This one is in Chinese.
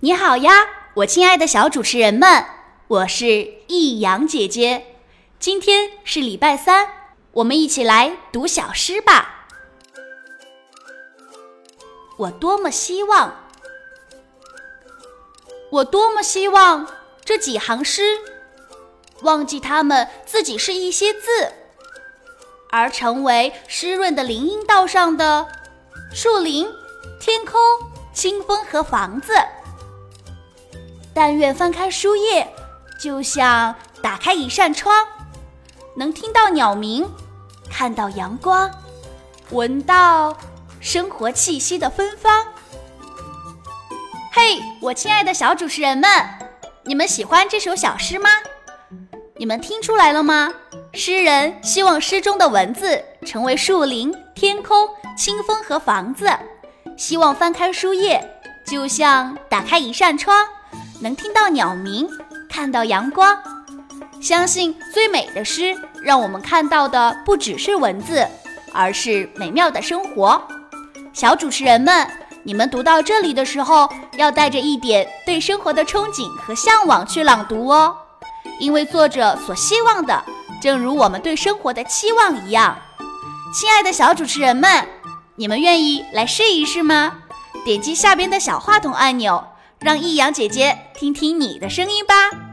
你好呀，我亲爱的小主持人们，我是易阳姐姐。今天是礼拜三，我们一起来读小诗吧。我多么希望，我多么希望这几行诗，忘记它们自己是一些字，而成为湿润的林荫道上的树林、天空、清风和房子。但愿翻开书页，就像打开一扇窗，能听到鸟鸣，看到阳光，闻到。生活气息的芬芳。嘿，我亲爱的小主持人们，你们喜欢这首小诗吗？你们听出来了吗？诗人希望诗中的文字成为树林、天空、清风和房子，希望翻开书页，就像打开一扇窗，能听到鸟鸣，看到阳光。相信最美的诗，让我们看到的不只是文字，而是美妙的生活。小主持人们，你们读到这里的时候，要带着一点对生活的憧憬和向往去朗读哦，因为作者所希望的，正如我们对生活的期望一样。亲爱的小主持人们，你们愿意来试一试吗？点击下边的小话筒按钮，让易阳姐姐听听你的声音吧。